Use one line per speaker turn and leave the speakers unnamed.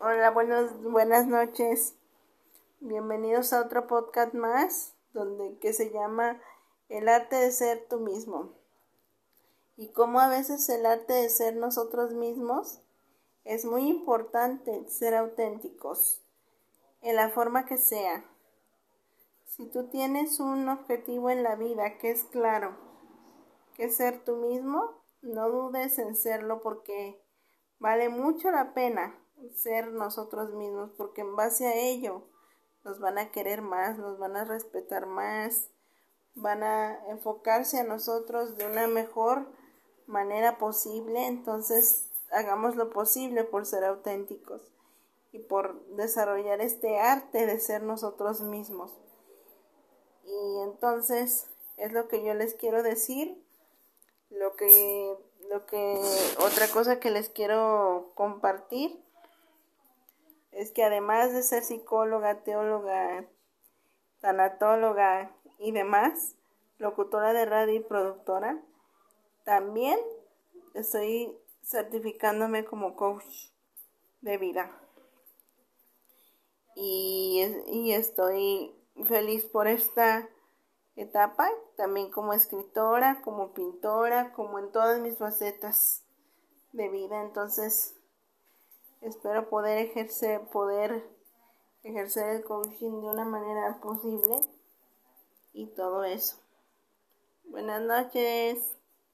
Hola, buenos, buenas noches. Bienvenidos a otro podcast más, donde que se llama El arte de ser tú mismo. Y cómo a veces el arte de ser nosotros mismos es muy importante ser auténticos en la forma que sea. Si tú tienes un objetivo en la vida que es claro, que es ser tú mismo, no dudes en serlo porque vale mucho la pena ser nosotros mismos, porque en base a ello nos van a querer más, nos van a respetar más, van a enfocarse a nosotros de una mejor manera posible, entonces hagamos lo posible por ser auténticos y por desarrollar este arte de ser nosotros mismos. Y entonces es lo que yo les quiero decir, lo que lo que otra cosa que les quiero compartir es que además de ser psicóloga, teóloga, tanatóloga y demás, locutora de radio y productora, también estoy certificándome como coach de vida. Y, y estoy feliz por esta etapa, también como escritora, como pintora, como en todas mis facetas de vida. Entonces, espero poder ejercer, poder ejercer el coaching de una manera posible y todo eso. Buenas noches.